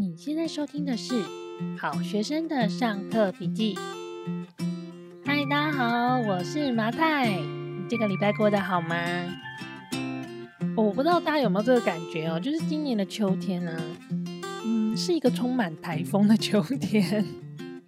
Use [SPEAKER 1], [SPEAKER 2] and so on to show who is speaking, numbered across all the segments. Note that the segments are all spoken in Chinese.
[SPEAKER 1] 你现在收听的是好学生的上课笔记。嗨，大家好，我是麻太。这个礼拜过得好吗？我不知道大家有没有这个感觉哦，就是今年的秋天呢、嗯，是一个充满台风的秋天。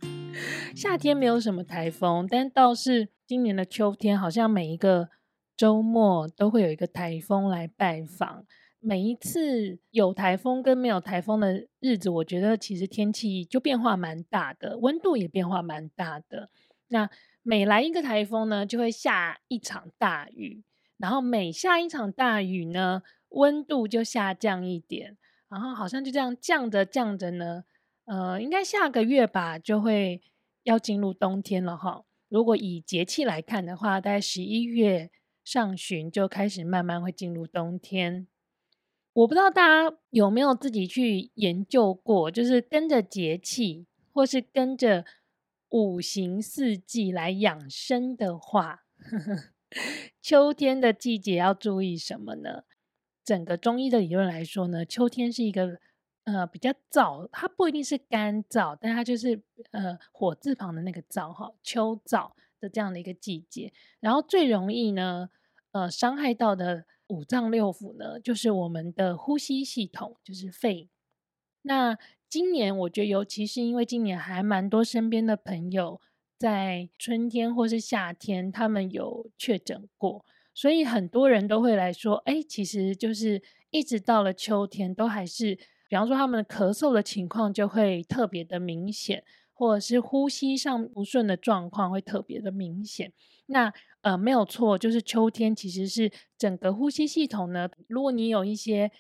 [SPEAKER 1] 夏天没有什么台风，但倒是今年的秋天，好像每一个周末都会有一个台风来拜访。每一次有台风跟没有台风的日子，我觉得其实天气就变化蛮大的，温度也变化蛮大的。那每来一个台风呢，就会下一场大雨，然后每下一场大雨呢，温度就下降一点，然后好像就这样降着降着呢，呃，应该下个月吧，就会要进入冬天了哈。如果以节气来看的话，大概十一月上旬就开始慢慢会进入冬天。我不知道大家有没有自己去研究过，就是跟着节气或是跟着五行四季来养生的话，秋天的季节要注意什么呢？整个中医的理论来说呢，秋天是一个呃比较燥，它不一定是干燥，但它就是呃火字旁的那个燥哈，秋燥的这样的一个季节，然后最容易呢呃伤害到的。五脏六腑呢，就是我们的呼吸系统，就是肺。那今年我觉得，尤其是因为今年还蛮多身边的朋友在春天或是夏天，他们有确诊过，所以很多人都会来说，哎，其实就是一直到了秋天，都还是，比方说他们的咳嗽的情况就会特别的明显，或者是呼吸上不顺的状况会特别的明显。那呃，没有错，就是秋天其实是整个呼吸系统呢。如果你有一些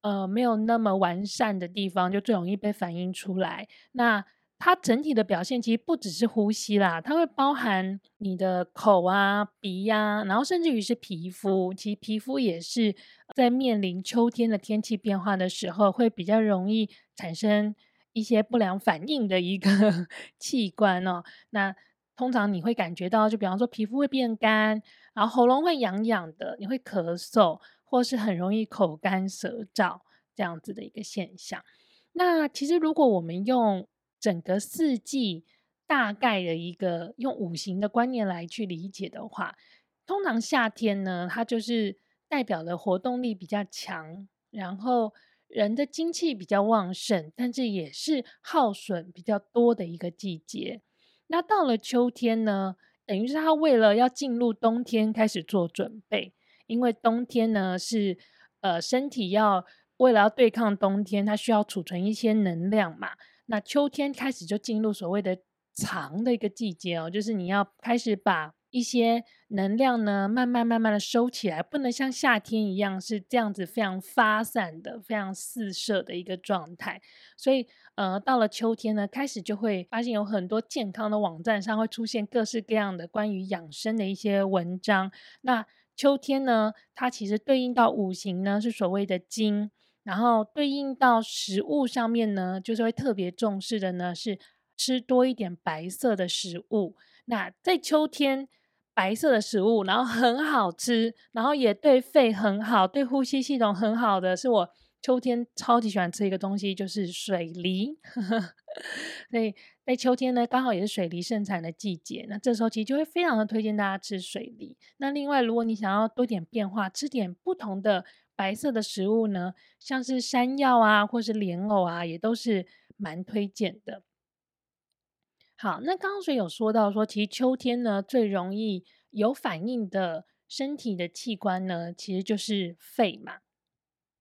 [SPEAKER 1] 呃没有那么完善的地方，就最容易被反映出来。那它整体的表现其实不只是呼吸啦，它会包含你的口啊、鼻呀、啊，然后甚至于是皮肤。其实皮肤也是在面临秋天的天气变化的时候，会比较容易产生一些不良反应的一个 器官哦。那通常你会感觉到，就比方说皮肤会变干，然后喉咙会痒痒的，你会咳嗽，或是很容易口干舌燥这样子的一个现象。那其实如果我们用整个四季大概的一个用五行的观念来去理解的话，通常夏天呢，它就是代表了活动力比较强，然后人的精气比较旺盛，但是也是耗损比较多的一个季节。那到了秋天呢，等于是他为了要进入冬天开始做准备，因为冬天呢是呃身体要为了要对抗冬天，它需要储存一些能量嘛。那秋天开始就进入所谓的藏的一个季节哦，就是你要开始把一些能量呢慢慢慢慢的收起来，不能像夏天一样是这样子非常发散的、非常四射的一个状态，所以。呃，到了秋天呢，开始就会发现有很多健康的网站上会出现各式各样的关于养生的一些文章。那秋天呢，它其实对应到五行呢是所谓的金，然后对应到食物上面呢，就是会特别重视的呢是吃多一点白色的食物。那在秋天，白色的食物，然后很好吃，然后也对肺很好，对呼吸系统很好的，是我。秋天超级喜欢吃一个东西，就是水梨。所以在秋天呢，刚好也是水梨盛产的季节。那这时候其实就会非常的推荐大家吃水梨。那另外，如果你想要多点变化，吃点不同的白色的食物呢，像是山药啊，或是莲藕啊，也都是蛮推荐的。好，那刚刚所以有说到说，其实秋天呢，最容易有反应的身体的器官呢，其实就是肺嘛。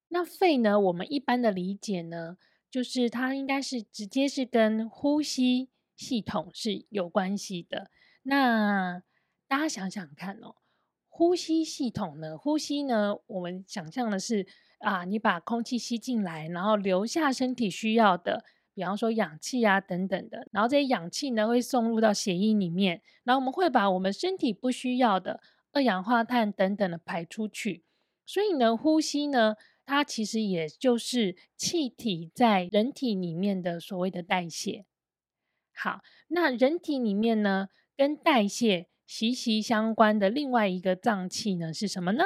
[SPEAKER 1] 那肺呢？我们一般的理解呢，就是它应该是直接是跟呼吸系统是有关系的。那大家想想看哦，呼吸系统呢，呼吸呢，我们想象的是啊，你把空气吸进来，然后留下身体需要的，比方说氧气啊等等的，然后这些氧气呢会送入到血液里面，然后我们会把我们身体不需要的二氧化碳等等的排出去。所以呢，呼吸呢。它其实也就是气体在人体里面的所谓的代谢。好，那人体里面呢，跟代谢息息相关的另外一个脏器呢，是什么呢？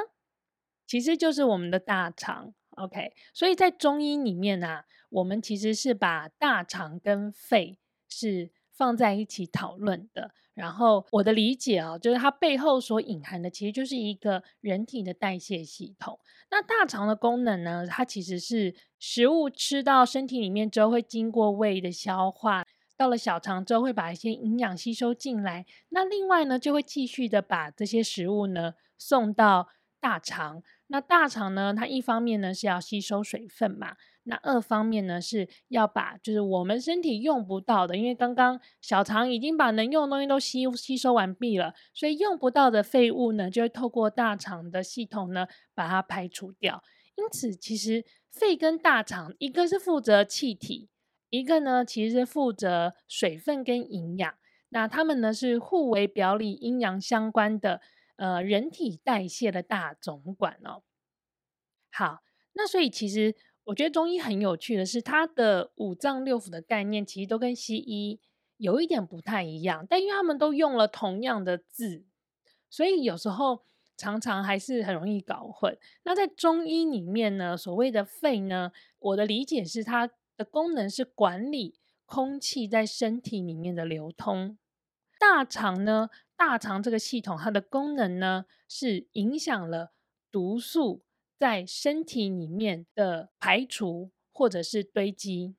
[SPEAKER 1] 其实就是我们的大肠。OK，所以在中医里面呢、啊，我们其实是把大肠跟肺是放在一起讨论的。然后我的理解啊，就是它背后所隐含的，其实就是一个人体的代谢系统。那大肠的功能呢，它其实是食物吃到身体里面之后，会经过胃的消化，到了小肠之后，会把一些营养吸收进来。那另外呢，就会继续的把这些食物呢送到大肠。那大肠呢，它一方面呢是要吸收水分嘛。那二方面呢，是要把就是我们身体用不到的，因为刚刚小肠已经把能用的东西都吸吸收完毕了，所以用不到的废物呢，就会透过大肠的系统呢把它排除掉。因此，其实肺跟大肠一个是负责气体，一个呢其实是负责水分跟营养。那它们呢是互为表里、阴阳相关的，呃，人体代谢的大总管哦。好，那所以其实。我觉得中医很有趣的是，它的五脏六腑的概念其实都跟西医有一点不太一样，但因为他们都用了同样的字，所以有时候常常还是很容易搞混。那在中医里面呢，所谓的肺呢，我的理解是它的功能是管理空气在身体里面的流通。大肠呢，大肠这个系统它的功能呢，是影响了毒素。在身体里面的排除或者是堆积，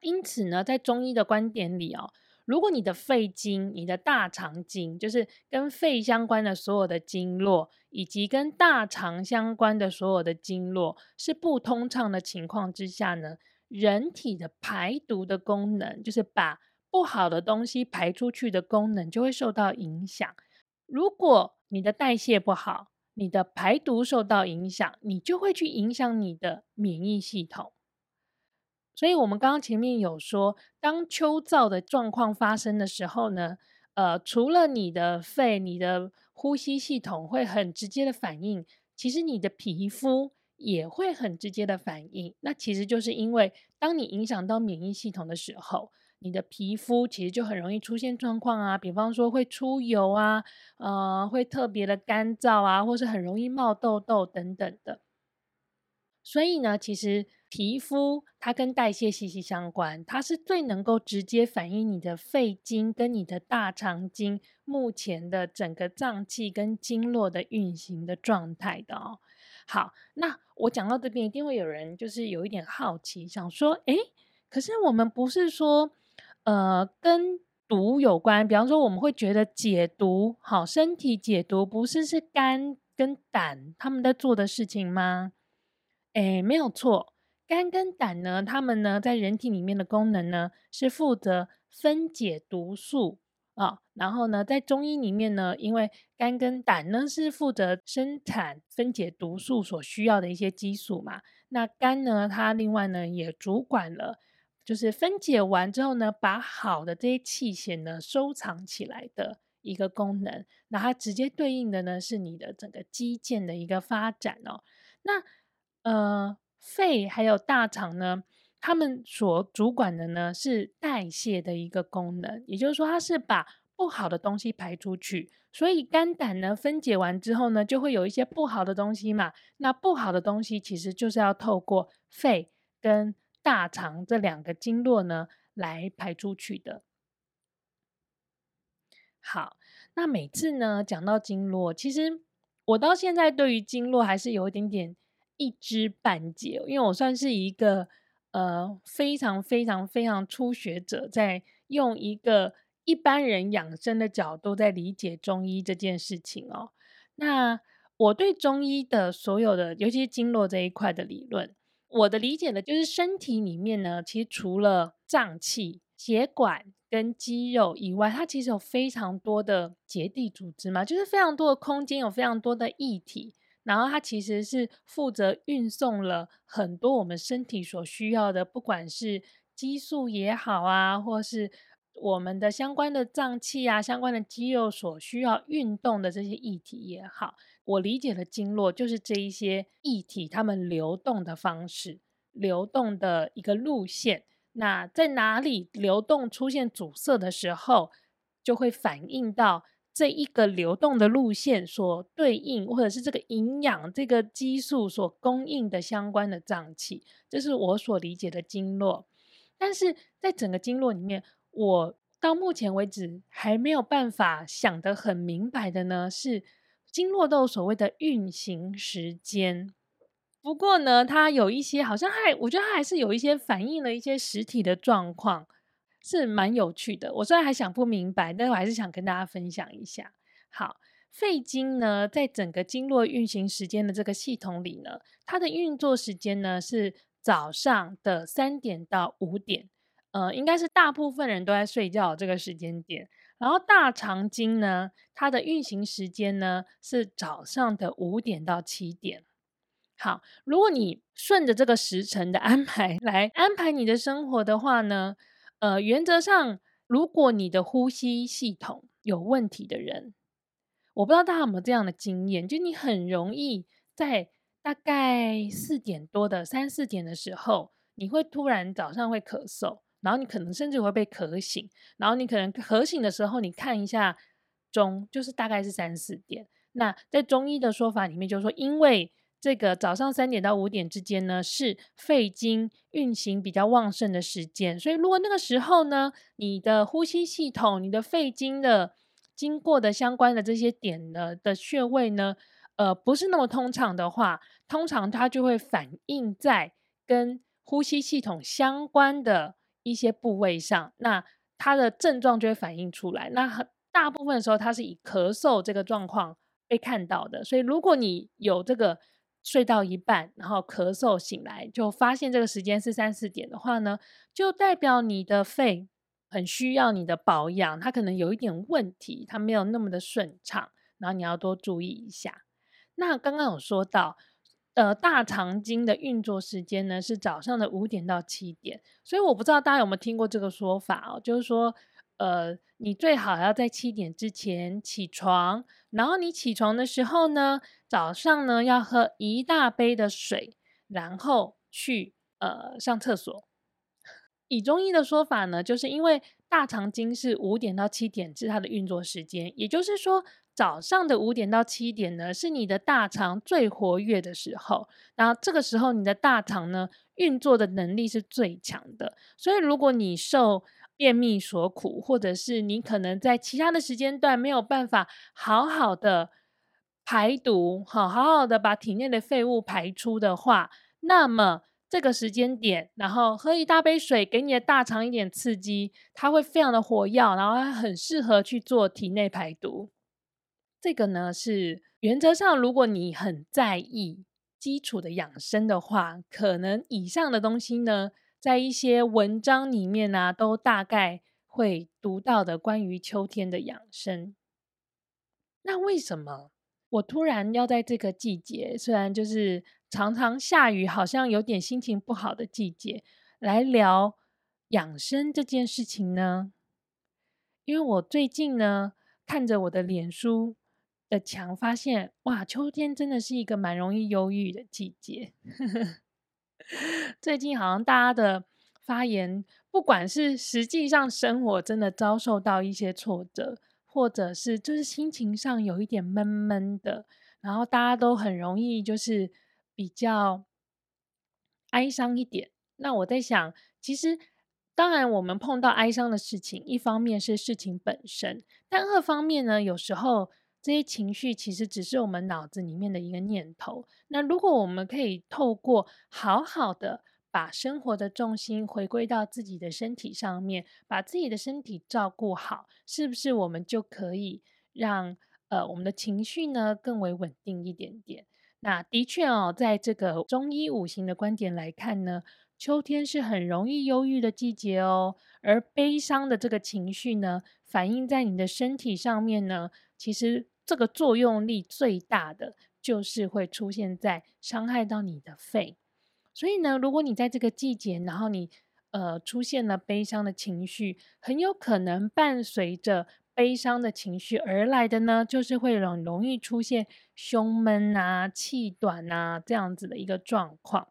[SPEAKER 1] 因此呢，在中医的观点里哦，如果你的肺经、你的大肠经，就是跟肺相关的所有的经络，以及跟大肠相关的所有的经络是不通畅的情况之下呢，人体的排毒的功能，就是把不好的东西排出去的功能，就会受到影响。如果你的代谢不好，你的排毒受到影响，你就会去影响你的免疫系统。所以，我们刚刚前面有说，当秋燥的状况发生的时候呢，呃，除了你的肺、你的呼吸系统会很直接的反应，其实你的皮肤也会很直接的反应。那其实就是因为，当你影响到免疫系统的时候。你的皮肤其实就很容易出现状况啊，比方说会出油啊，呃，会特别的干燥啊，或是很容易冒痘痘等等的。所以呢，其实皮肤它跟代谢息息相关，它是最能够直接反映你的肺经跟你的大肠经目前的整个脏器跟经络的运行的状态的哦。好，那我讲到这边，一定会有人就是有一点好奇，想说，诶，可是我们不是说。呃，跟毒有关，比方说我们会觉得解毒，好，身体解毒不是是肝跟胆他们在做的事情吗？诶，没有错，肝跟胆呢，他们呢在人体里面的功能呢是负责分解毒素啊、然后呢在中医里面呢，因为肝跟胆呢是负责生产分解毒素所需要的一些激素嘛，那肝呢它另外呢也主管了。就是分解完之后呢，把好的这些气血呢收藏起来的一个功能。那它直接对应的呢是你的整个肌腱的一个发展哦。那呃，肺还有大肠呢，他们所主管的呢是代谢的一个功能，也就是说它是把不好的东西排出去。所以肝胆呢分解完之后呢，就会有一些不好的东西嘛。那不好的东西其实就是要透过肺跟大肠这两个经络呢，来排出去的。好，那每次呢讲到经络，其实我到现在对于经络还是有一点点一知半解，因为我算是一个呃非常非常非常初学者，在用一个一般人养生的角度在理解中医这件事情哦。那我对中医的所有的，尤其是经络这一块的理论。我的理解呢，就是身体里面呢，其实除了脏器、血管跟肌肉以外，它其实有非常多的结缔组织嘛，就是非常多的空间，有非常多的液体，然后它其实是负责运送了很多我们身体所需要的，不管是激素也好啊，或是我们的相关的脏器啊、相关的肌肉所需要运动的这些液体也好。我理解的经络就是这一些液体，它们流动的方式，流动的一个路线。那在哪里流动出现阻塞的时候，就会反映到这一个流动的路线所对应，或者是这个营养、这个激素所供应的相关的脏器，这是我所理解的经络。但是在整个经络里面，我到目前为止还没有办法想得很明白的呢，是经络都有所谓的运行时间。不过呢，它有一些好像还，我觉得它还是有一些反映了一些实体的状况。是蛮有趣的，我虽然还想不明白，但我还是想跟大家分享一下。好，肺经呢，在整个经络运行时间的这个系统里呢，它的运作时间呢是早上的三点到五点，呃，应该是大部分人都在睡觉这个时间点。然后大肠经呢，它的运行时间呢是早上的五点到七点。好，如果你顺着这个时辰的安排 来安排你的生活的话呢，呃，原则上，如果你的呼吸系统有问题的人，我不知道大家有没有这样的经验，就你很容易在大概四点多的三四点的时候，你会突然早上会咳嗽，然后你可能甚至会被咳醒，然后你可能咳醒的时候，你看一下钟，就是大概是三四点。那在中医的说法里面，就是说因为这个早上三点到五点之间呢，是肺经运行比较旺盛的时间，所以如果那个时候呢，你的呼吸系统、你的肺经的经过的相关的这些点呢的穴位呢，呃，不是那么通畅的话，通常它就会反映在跟呼吸系统相关的一些部位上，那它的症状就会反映出来。那很大部分的时候，它是以咳嗽这个状况被看到的，所以如果你有这个。睡到一半，然后咳嗽醒来，就发现这个时间是三四点的话呢，就代表你的肺很需要你的保养，它可能有一点问题，它没有那么的顺畅，然后你要多注意一下。那刚刚有说到，呃，大肠经的运作时间呢是早上的五点到七点，所以我不知道大家有没有听过这个说法哦，就是说。呃，你最好要在七点之前起床，然后你起床的时候呢，早上呢要喝一大杯的水，然后去呃上厕所。以中医的说法呢，就是因为大肠经是五点到七点是它的运作时间，也就是说早上的五点到七点呢是你的大肠最活跃的时候，然后这个时候你的大肠呢运作的能力是最强的，所以如果你受便秘所苦，或者是你可能在其他的时间段没有办法好好的排毒，好好好的把体内的废物排出的话，那么这个时间点，然后喝一大杯水，给你的大肠一点刺激，它会非常的活跃，然后它很适合去做体内排毒。这个呢是原则上，如果你很在意基础的养生的话，可能以上的东西呢。在一些文章里面呢、都大概会读到的关于秋天的养生。那为什么我突然要在这个季节，虽然就是常常下雨，好像有点心情不好的季节，来聊养生这件事情呢？因为我最近呢，看着我的脸书的墙，发现哇，秋天真的是一个蛮容易忧郁的季节。最近好像大家的发言，不管是实际上生活真的遭受到一些挫折，或者是就是心情上有一点闷闷的，然后大家都很容易就是比较哀伤一点。那我在想，其实当然我们碰到哀伤的事情，一方面是事情本身，但二方面呢，有时候。这些情绪其实只是我们脑子里面的一个念头。那如果我们可以透过好好的把生活的重心回归到自己的身体上面，把自己的身体照顾好，是不是我们就可以让呃我们的情绪呢更为稳定一点点？那的确哦，在这个中医五行的观点来看呢，秋天是很容易忧郁的季节哦。而悲伤的这个情绪呢，反映在你的身体上面呢，其实。这个作用力最大的就是会出现在伤害到你的肺，所以呢，如果你在这个季节，然后你呃出现了悲伤的情绪，很有可能伴随着悲伤的情绪而来的呢，就是会容容易出现胸闷啊、气短啊这样子的一个状况。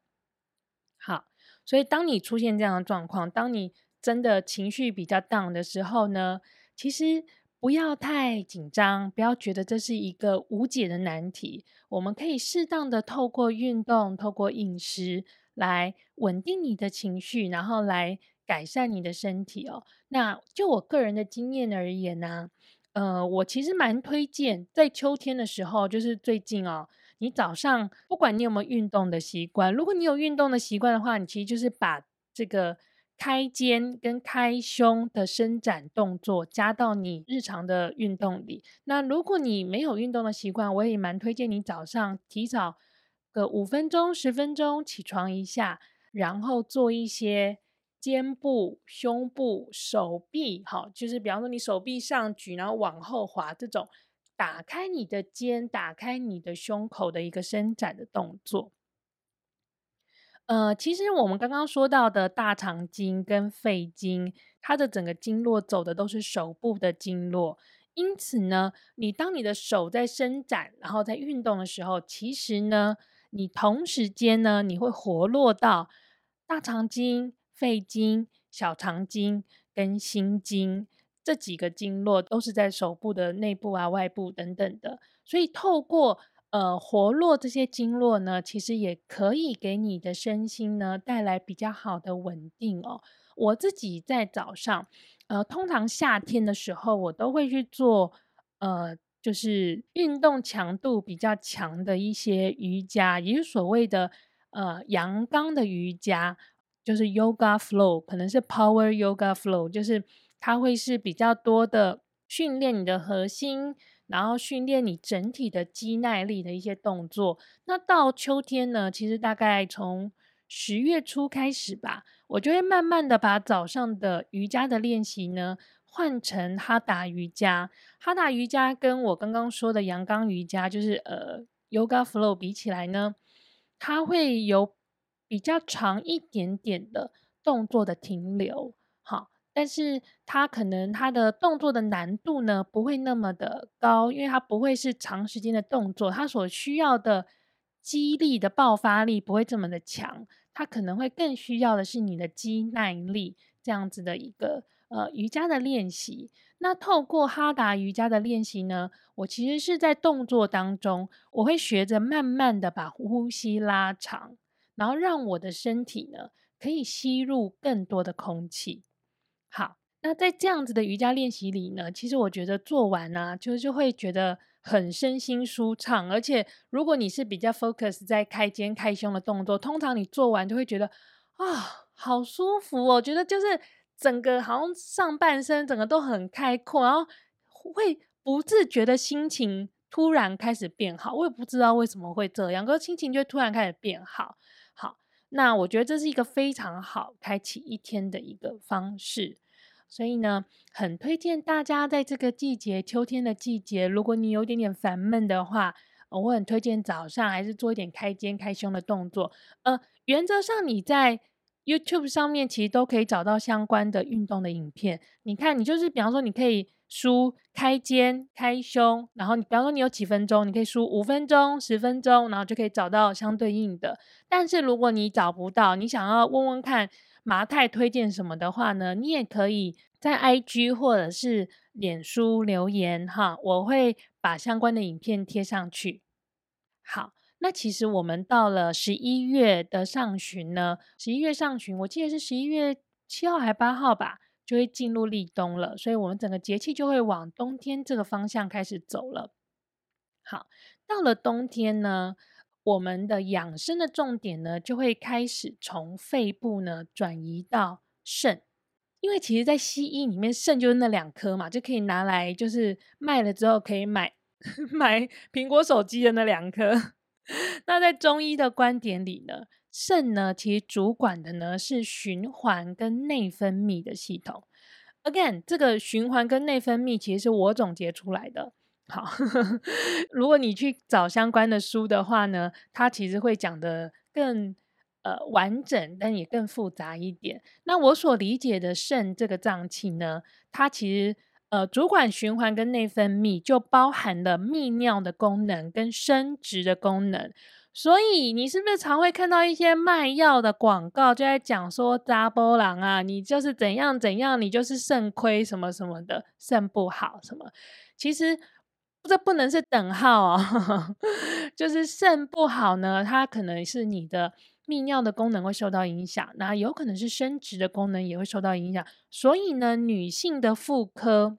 [SPEAKER 1] 好，所以当你出现这样的状况，当你真的情绪比较 down 的时候呢，其实。不要太紧张，不要觉得这是一个无解的难题。我们可以适当的透过运动、透过饮食来稳定你的情绪，然后来改善你的身体哦。那就我个人的经验而言呢，呃，我其实蛮推荐在秋天的时候，就是最近哦，你早上不管你有没有运动的习惯，如果你有运动的习惯的话，你其实就是把这个。开肩跟开胸的伸展动作加到你日常的运动里。那如果你没有运动的习惯，我也蛮推荐你早上提早个五分钟、十分钟起床一下，然后做一些肩部、胸部、手臂，好，就是比方说你手臂上举，然后往后滑这种，打开你的肩、打开你的胸口的一个伸展的动作。呃，其实我们刚刚说到的大肠经跟肺经，它的整个经络走的都是手部的经络，因此呢，你当你的手在伸展，然后在运动的时候，其实呢，你同时间呢，你会活络到大肠经、肺经、小肠经跟心经这几个经络，都是在手部的内部啊、外部等等的，所以透过。呃，活络这些经络呢，其实也可以给你的身心呢带来比较好的稳定哦。我自己在早上，呃，通常夏天的时候，我都会去做，呃，就是运动强度比较强的一些瑜伽，也就是所谓的呃阳刚的瑜伽，就是 Yoga Flow，可能是 Power Yoga Flow，就是它会是比较多的训练你的核心。然后训练你整体的肌耐力的一些动作。那到秋天呢，其实大概从十月初开始吧，我就会慢慢的把早上的瑜伽的练习呢换成哈达瑜伽。哈达瑜伽跟我刚刚说的阳刚瑜伽，就是呃 Yoga Flow 比起来呢，它会有比较长一点点的动作的停留。但是它可能它的动作的难度呢不会那么的高，因为它不会是长时间的动作，它所需要的肌力的爆发力不会这么的强，它可能会更需要的是你的肌耐力这样子的一个呃瑜伽的练习。那透过哈达瑜伽的练习呢，我其实是在动作当中，我会学着慢慢的把呼吸拉长，然后让我的身体呢可以吸入更多的空气。那在这样子的瑜伽练习里呢，其实我觉得做完呢、啊，就就会觉得很身心舒畅。而且，如果你是比较 focus 在开肩、开胸的动作，通常你做完就会觉得啊、好舒服哦。觉得就是整个好像上半身整个都很开阔，然后会不自觉的心情突然开始变好。我也不知道为什么会这样，可是心情就突然开始变好。好。那我觉得这是一个非常好开启一天的一个方式，所以呢，很推荐大家在这个季节，秋天的季节，如果你有点点烦闷的话，我很推荐早上还是做一点开肩、开胸的动作。呃，原则上你在 YouTube 上面其实都可以找到相关的运动的影片。你看，你就是比方说，你可以。输开肩、开胸，然后你比方说你有几分钟，你可以输五分钟、十分钟，然后就可以找到相对应的。但是如果你找不到，你想要问问看麻太推荐什么的话呢，你也可以在 IG 或者是脸书留言哈，我会把相关的影片贴上去。好，那其实我们到了十一月的上旬呢，十一月上旬，我记得是十一月七号还八号吧。就会进入立冬了，所以我们整个节气就会往冬天这个方向开始走了。好，到了冬天呢，我们的养生的重点呢，就会开始从肺部呢转移到肾，因为其实，在西医里面，肾就是那两颗嘛，就可以拿来就是卖了之后可以买 买苹果手机的那两颗。那在中医的观点里呢，肾呢，其实主管的呢是循环跟内分泌的系统。Again，这个循环跟内分泌其实是我总结出来的。好，如果你去找相关的书的话呢，它其实会讲得更呃完整，但也更复杂一点。那我所理解的肾这个脏器呢，它其实呃主管循环跟内分泌，就包含了泌尿的功能跟生殖的功能。所以你是不是常会看到一些卖药的广告，就在讲说查某人啊，你就是怎样怎样，你就是肾亏什么什么的，肾不好什么？其实这不能是等号哦，就是肾不好呢，它可能是你的泌尿的功能会受到影响，那有可能是生殖的功能也会受到影响。所以呢，女性的妇科，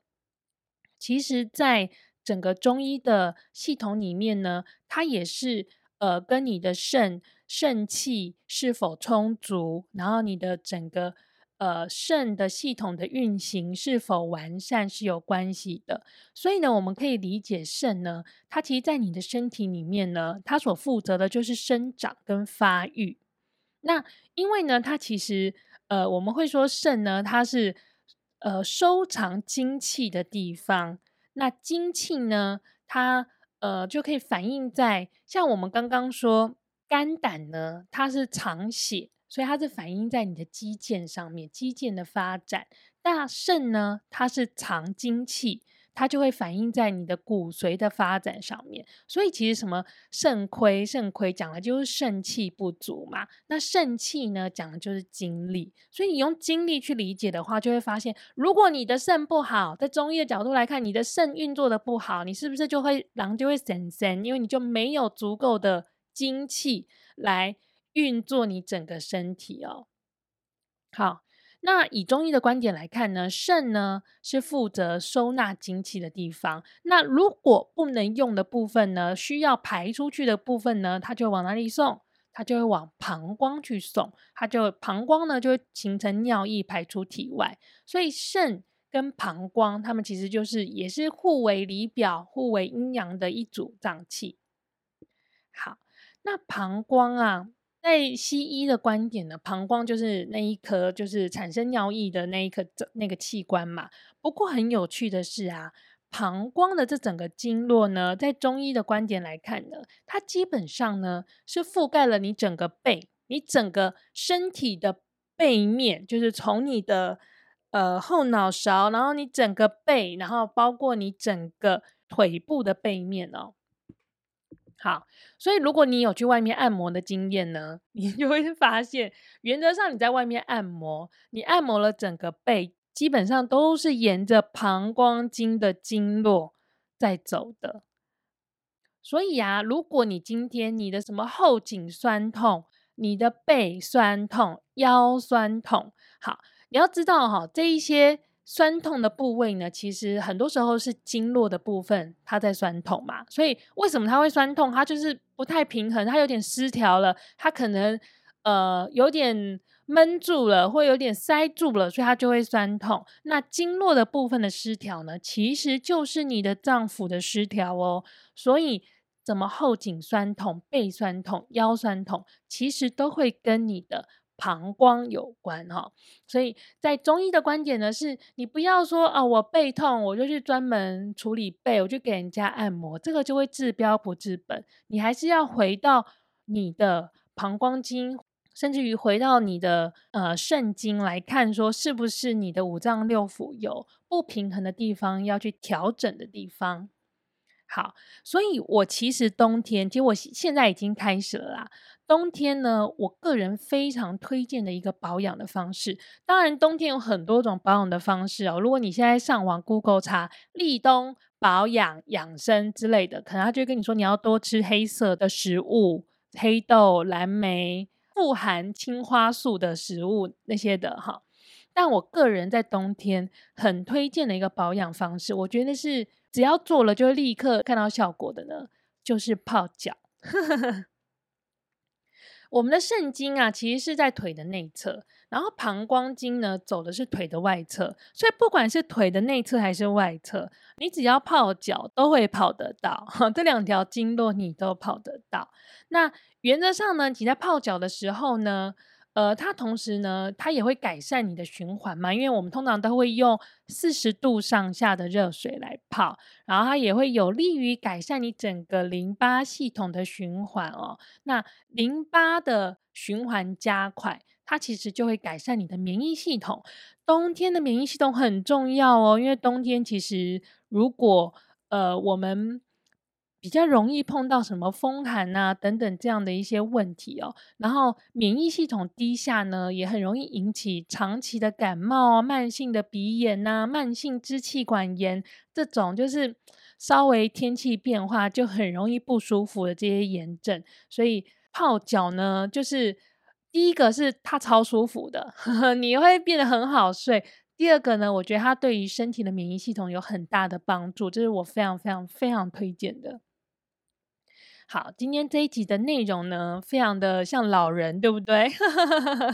[SPEAKER 1] 其实在整个中医的系统里面呢，它也是呃跟你的肾肾气是否充足，然后你的整个呃肾的系统的运行是否完善是有关系的。所以呢，我们可以理解肾呢，它其实在你的身体里面呢，它所负责的就是生长跟发育。那因为呢，它其实呃我们会说肾呢，它是呃收藏精气的地方。那精气呢？它呃就可以反映在像我们刚刚说肝胆呢，它是藏血，所以它是反映在你的肌腱上面，肌腱的发展。那肾呢，它是藏精气。它就会反映在你的骨髓的发展上面，所以其实什么肾亏、肾亏讲的就是肾气不足嘛。那肾气呢，讲的就是精力。所以你用精力去理解的话，就会发现，如果你的肾不好，在中医的角度来看，你的肾运作的不好，你是不是就会狼就会神神？因为你就没有足够的精气来运作你整个身体哦。好。那以中医的观点来看呢，肾呢是负责收纳精气的地方。那如果不能用的部分呢，需要排出去的部分呢，它就往哪里送？它就会往膀胱去送。它就膀胱呢就会形成尿液排出体外。所以肾跟膀胱，它们其实就是也是互为里表、互为阴阳的一组脏器。好，那膀胱啊。在西医的观点呢，膀胱就是那一颗，就是产生尿液的那一颗那个器官嘛。不过很有趣的是啊，膀胱的这整个经络呢，在中医的观点来看呢，它基本上呢是覆盖了你整个背，你整个身体的背面，就是从你的呃后脑勺，然后你整个背，然后包括你整个腿部的背面哦。好，所以如果你有去外面按摩的经验呢，你就会发现，原则上你在外面按摩，你按摩了整个背，基本上都是沿着膀胱经的经络在走的。所以啊，如果你今天你的什么后颈酸痛，你的背酸痛、腰酸痛，好，你要知道哈，这一些。酸痛的部位呢，其实很多时候是经络的部分，它在酸痛嘛。所以为什么它会酸痛？它就是不太平衡，它有点失调了，它可能呃有点闷住了，或有点塞住了，所以它就会酸痛。那经络的部分的失调呢，其实就是你的脏腑的失调哦。所以怎么后颈酸痛、背酸痛、腰酸痛，其实都会跟你的。膀胱有关哈，所以在中医的观点呢，是你不要说啊，我背痛我就去专门处理背，我就给人家按摩，这个就会治标不治本。你还是要回到你的膀胱经，甚至于回到你的呃肾经来看，说是不是你的五脏六腑有不平衡的地方，要去调整的地方。好，所以我其实冬天，其实我现在已经开始了啦。冬天呢，我个人非常推荐的一个保养的方式。当然，冬天有很多种保养的方式哦。如果你现在上网 Google 查立冬保养养生之类的，可能他就会跟你说你要多吃黑色的食物，黑豆、蓝莓、富含青花素的食物那些的哈。但我个人在冬天很推荐的一个保养方式，我觉得是。只要做了就会立刻看到效果的呢，就是泡脚。我们的肾经啊，其实是在腿的内侧，然后膀胱经呢走的是腿的外侧，所以不管是腿的内侧还是外侧，你只要泡脚都会泡得到，这两条经络你都泡得到。那原则上呢，你在泡脚的时候呢，呃，它同时呢，它也会改善你的循环嘛，因为我们通常都会用四十度上下的热水来泡，然后它也会有利于改善你整个淋巴系统的循环哦。那淋巴的循环加快，它其实就会改善你的免疫系统。冬天的免疫系统很重要哦，因为冬天其实如果呃我们比较容易碰到什么风寒啊等等这样的一些问题哦。然后免疫系统低下呢，也很容易引起长期的感冒啊、慢性的鼻炎呐、慢性支气管炎这种，就是稍微天气变化就很容易不舒服的这些炎症。所以泡脚呢，就是第一个是它超舒服的，呵呵，你会变得很好睡。第二个呢，我觉得它对于身体的免疫系统有很大的帮助，这是我非常非常非常推荐的。好，今天这一集的内容呢，非常的像老人，对不对？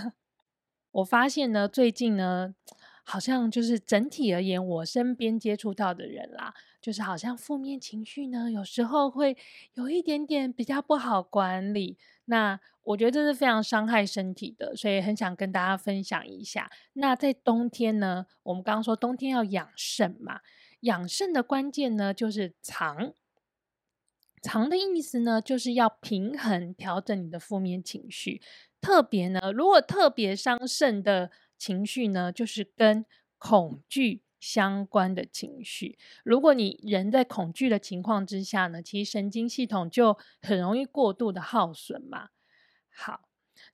[SPEAKER 1] 我发现呢，最近呢，好像就是整体而言，我身边接触到的人啦，就是好像负面情绪呢，有时候会有一点点比较不好管理。那我觉得这是非常伤害身体的，所以很想跟大家分享一下。那在冬天呢，我们刚刚说冬天要养肾嘛，养肾的关键呢就是藏。藏的意思呢，就是要平衡调整你的负面情绪。特别呢，如果特别伤肾的情绪呢，就是跟恐惧相关的情绪。如果你人在恐惧的情况之下呢，其实神经系统就很容易过度的耗损嘛。好，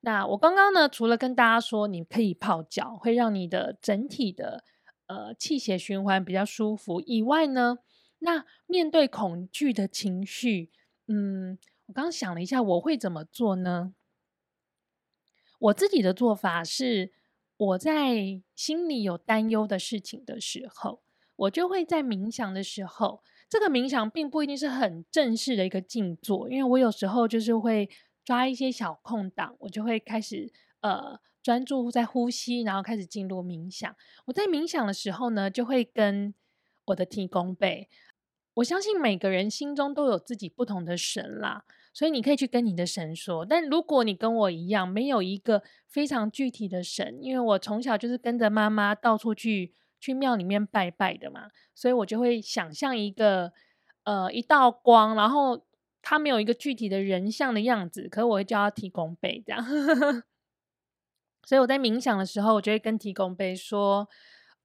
[SPEAKER 1] 那我刚刚呢，除了跟大家说你可以泡脚，会让你的整体的呃气血循环比较舒服以外呢，那面对恐惧的情绪，嗯，我刚想了一下，我会怎么做呢？我自己的做法是，我在心里有担忧的事情的时候，我就会在冥想的时候，这个冥想并不一定是很正式的一个静坐，因为我有时候就是会。抓一些小空档，我就会开始呃专注在呼吸，然后开始进入冥想。我在冥想的时候呢，就会跟我的天公伯。我相信每个人心中都有自己不同的神啦，所以你可以去跟你的神说。但如果你跟我一样，没有一个非常具体的神，因为我从小就是跟着妈妈到处去去庙里面拜拜的嘛，所以我就会想象一个呃一道光，然后。他没有一个具体的人像的样子，可是我会叫他提供杯这样。所以我在冥想的时候，我就会跟提供杯说：“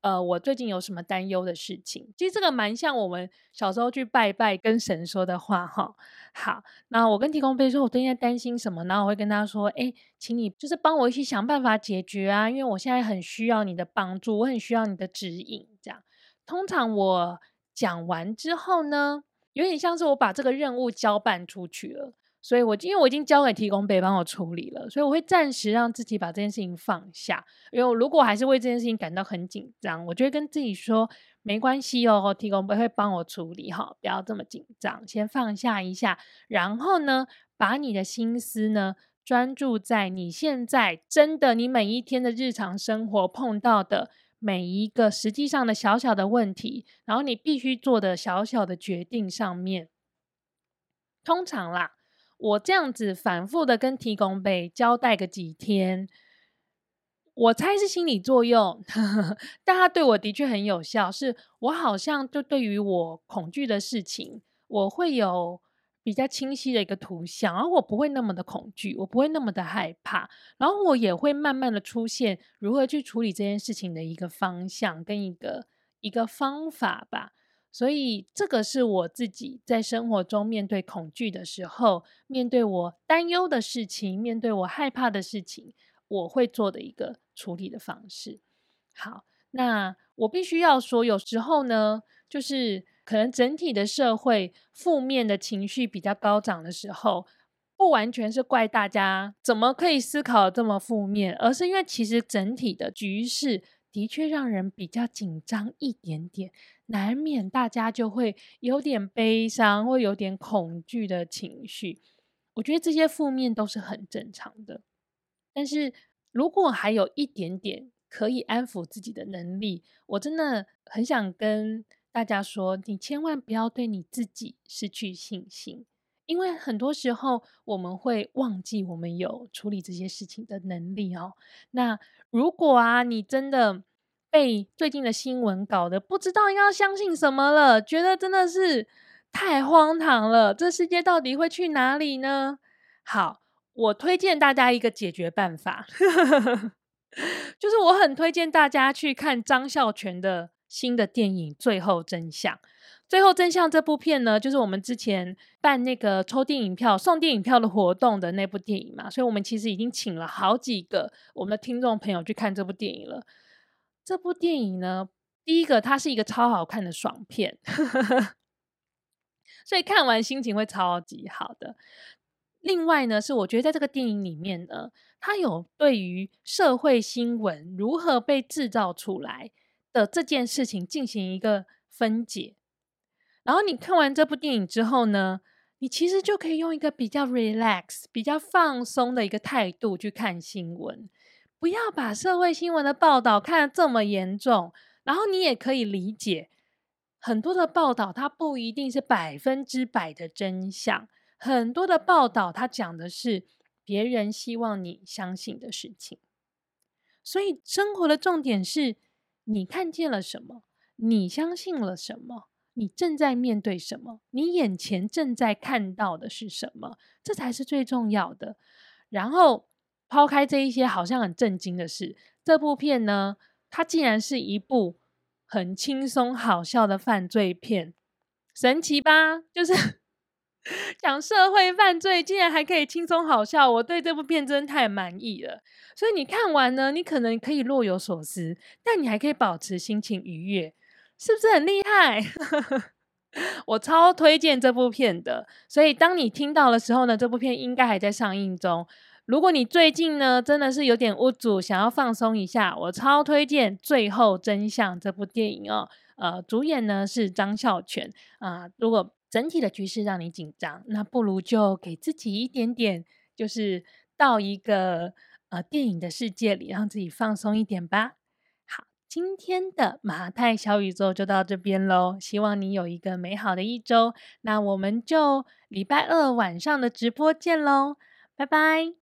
[SPEAKER 1] 呃，我最近有什么担忧的事情？”其实这个蛮像我们小时候去拜拜跟神说的话哈。好，那我跟提供杯说，我最近在担心什么？然后我会跟他说：“哎，请你就是帮我一起想办法解决啊，因为我现在很需要你的帮助，我很需要你的指引。”这样，通常我讲完之后呢，有点像是我把这个任务交办出去了，所以我因为我已经交给提供备帮我处理了，所以我会暂时让自己把这件事情放下。因为如果还是为这件事情感到很紧张，我就会跟自己说没关系哦，提供备会帮我处理哈，不要这么紧张，先放下一下。然后呢，把你的心思呢专注在你现在真的你每一天的日常生活碰到的。每一个实际上的小小的问题，然后你必须做的小小的决定上面，通常啦，我这样子反复的跟提供被交代个几天，我猜是心理作用，呵呵，但它对我的确很有效。是我好像就对于我恐惧的事情，我会有。比较清晰的一个图像，而我不会那么的恐惧，我不会那么的害怕，然后我也会慢慢的出现如何去处理这件事情的一个方向跟一个一个方法吧。所以这个是我自己在生活中面对恐惧的时候，面对我担忧的事情，面对我害怕的事情，我会做的一个处理的方式。好，那我必须要说，有时候呢，就是。可能整体的社会负面的情绪比较高涨的时候，不完全是怪大家怎么可以思考这么负面，而是因为其实整体的局势的确让人比较紧张一点点，难免大家就会有点悲伤或有点恐惧的情绪。我觉得这些负面都是很正常的，但是如果还有一点点可以安抚自己的能力，我真的很想跟。大家说，你千万不要对你自己失去信心，因为很多时候我们会忘记我们有处理这些事情的能力哦。那如果啊，你真的被最近的新闻搞得不知道应该要相信什么了，觉得真的是太荒唐了，这世界到底会去哪里呢？好，我推荐大家一个解决办法，就是我很推荐大家去看张孝全的。新的电影《最后真相》，《最后真相》这部片呢，就是我们之前办那个抽电影票、送电影票的活动的那部电影嘛，所以我们其实已经请了好几个我们的听众朋友去看这部电影了。这部电影呢，第一个它是一个超好看的爽片，所以看完心情会超级好的。另外呢，是我觉得在这个电影里面呢，它有对于社会新闻如何被制造出来的这件事情进行一个分解。然后你看完这部电影之后呢，你其实就可以用一个比较 relax、比较放松的一个态度去看新闻，不要把社会新闻的报道看得这么严重。然后你也可以理解，很多的报道它不一定是百分之百的真相，很多的报道它讲的是别人希望你相信的事情。所以生活的重点是你看见了什么，你相信了什么。你正在面对什么？你眼前正在看到的是什么？这才是最重要的。然后抛开这一些好像很震惊的事，这部片呢，它竟然是一部很轻松好笑的犯罪片，神奇吧？就是 讲社会犯罪，竟然还可以轻松好笑，我对这部片真的太满意了。所以你看完呢，你可能可以若有所思，但你还可以保持心情愉悦。是不是很厉害？我超推荐这部片的。所以当你听到的时候呢，这部片应该还在上映中。如果你最近呢真的是有点无助，想要放松一下，我超推荐《最后真相》这部电影哦。呃，主演呢是张孝全啊，如果整体的局势让你紧张，那不如就给自己一点点，就是到一个呃电影的世界里，让自己放松一点吧。今天的马太小宇宙就到这边喽，希望你有一个美好的一周。那我们就礼拜二晚上的直播见喽，拜拜。